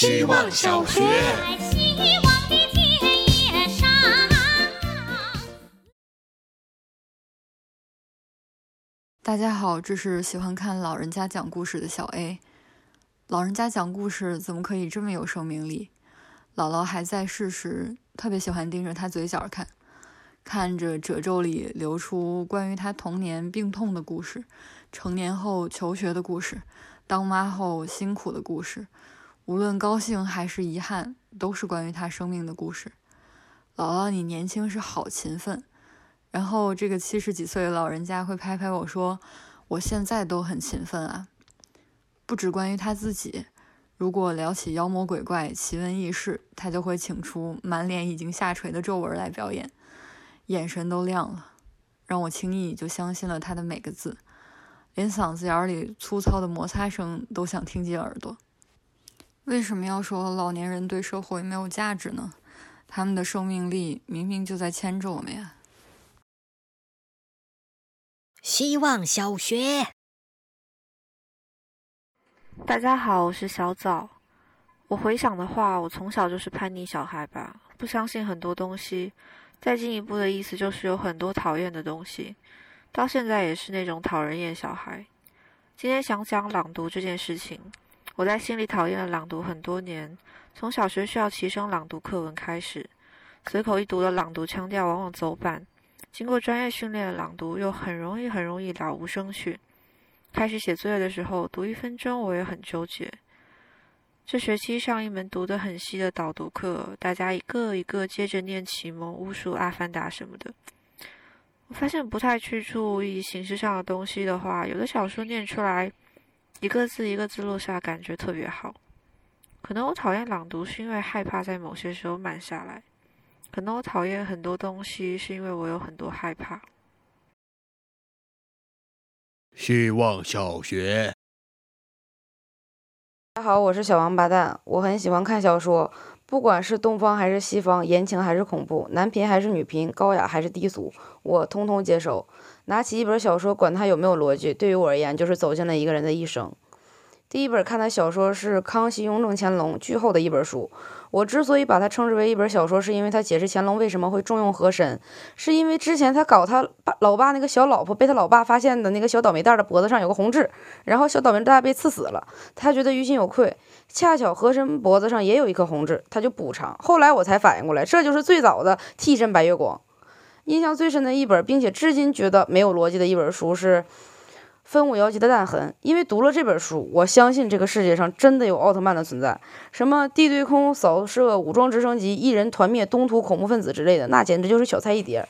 希望小学。希望的田野上。大家好，这是喜欢看老人家讲故事的小 A。老人家讲故事怎么可以这么有生命力？姥姥还在世时，特别喜欢盯着他嘴角看，看着褶皱里流出关于他童年病痛的故事，成年后求学的故事，当妈后辛苦的故事，无论高兴还是遗憾，都是关于他生命的故事。姥姥，你年轻时好勤奋。然后这个七十几岁的老人家会拍拍我说：“我现在都很勤奋啊。”不只关于他自己，如果聊起妖魔鬼怪、奇闻异事，他就会请出满脸已经下垂的皱纹来表演，眼神都亮了，让我轻易就相信了他的每个字，连嗓子眼里粗糙的摩擦声都想听进耳朵。为什么要说老年人对社会没有价值呢？他们的生命力明明就在牵着我们呀！希望小学。大家好，我是小枣。我回想的话，我从小就是叛逆小孩吧，不相信很多东西。再进一步的意思就是有很多讨厌的东西，到现在也是那种讨人厌小孩。今天想讲朗读这件事情。我在心里讨厌了朗读很多年，从小学需要齐声朗读课文开始，随口一读的朗读腔调往往走板。经过专业训练的朗读，又很容易很容易了无生趣。开始写作业的时候，读一分钟我也很纠结。这学期上一门读得很细的导读课，大家一个一个接着念启蒙、巫术、阿凡达什么的。我发现不太去注意形式上的东西的话，有的小说念出来，一个字一个字落下，感觉特别好。可能我讨厌朗读，是因为害怕在某些时候慢下来。可能我讨厌很多东西，是因为我有很多害怕。希望小学。大家好，我是小王八蛋。我很喜欢看小说，不管是东方还是西方，言情还是恐怖，男频还是女频，高雅还是低俗，我通通接受。拿起一本小说，管它有没有逻辑，对于我而言，就是走进了一个人的一生。第一本看的小说是康熙、雍正、乾隆巨厚的一本书。我之所以把它称之为一本小说，是因为它解释乾隆为什么会重用和珅，是因为之前他搞他爸老爸那个小老婆被他老爸发现的那个小倒霉蛋的脖子上有个红痣，然后小倒霉蛋被刺死了，他觉得于心有愧。恰巧和珅脖子上也有一颗红痣，他就补偿。后来我才反应过来，这就是最早的替身白月光。印象最深的一本，并且至今觉得没有逻辑的一本书是。分五妖姬的弹痕，因为读了这本书，我相信这个世界上真的有奥特曼的存在。什么地对空扫射、武装直升机、一人团灭东土恐怖分子之类的，那简直就是小菜一碟。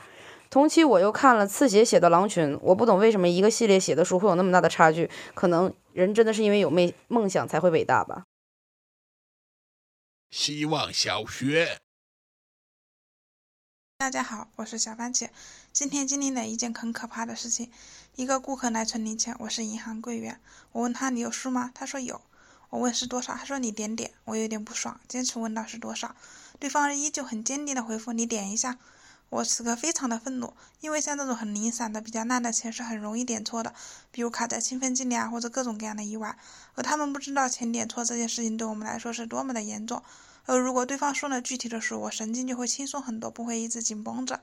同期我又看了刺血写的《狼群》，我不懂为什么一个系列写的书会有那么大的差距，可能人真的是因为有梦梦想才会伟大吧。希望小学。大家好，我是小番茄。今天经历了一件很可怕的事情。一个顾客来存零钱，我是银行柜员。我问他你有数吗？他说有。我问是多少？他说你点点。我有点不爽，坚持问到是多少。对方依旧很坚定的回复你点一下。我此刻非常的愤怒，因为像这种很零散的、比较烂的钱是很容易点错的，比如卡在兴奋剂里啊，或者各种各样的意外。而他们不知道钱点错这件事情对我们来说是多么的严重。而如果对方说了具体的数，我神经就会轻松很多，不会一直紧绷着。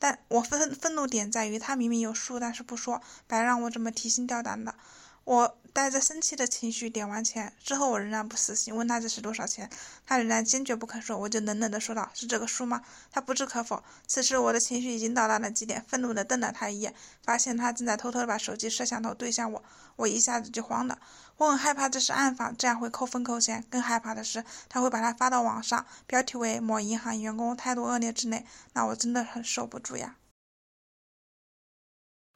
但我愤愤怒点在于，他明明有数，但是不说，白让我这么提心吊胆的。我带着生气的情绪点完钱之后，我仍然不死心，问他这是多少钱，他仍然坚决不肯说，我就冷冷的说道：“是这个数吗？”他不置可否。此时我的情绪已经到达了极点，愤怒的瞪了他一眼，发现他正在偷偷的把手机摄像头对向我，我一下子就慌了。我很害怕这是暗访，这样会扣分扣钱。更害怕的是，他会把它发到网上，标题为“某银行员工态度恶劣”之类，那我真的很受不住呀。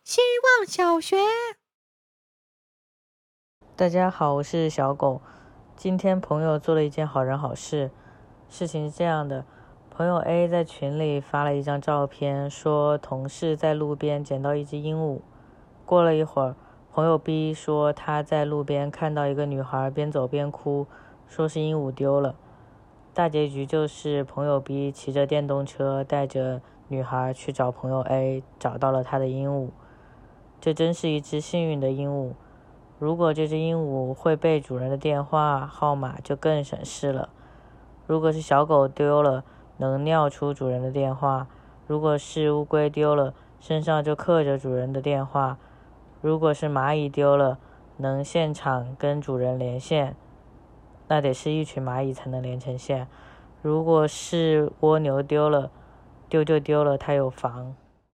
希望小学。大家好，我是小狗。今天朋友做了一件好人好事。事情是这样的，朋友 A 在群里发了一张照片，说同事在路边捡到一只鹦鹉。过了一会儿，朋友 B 说他在路边看到一个女孩边走边哭，说是鹦鹉丢了。大结局就是朋友 B 骑着电动车带着女孩去找朋友 A，找到了他的鹦鹉。这真是一只幸运的鹦鹉。如果这只鹦鹉会背主人的电话号码，就更省事了。如果是小狗丢了，能尿出主人的电话；如果是乌龟丢了，身上就刻着主人的电话；如果是蚂蚁丢了，能现场跟主人连线。那得是一群蚂蚁才能连成线。如果是蜗牛丢了，丢就丢了，它有房。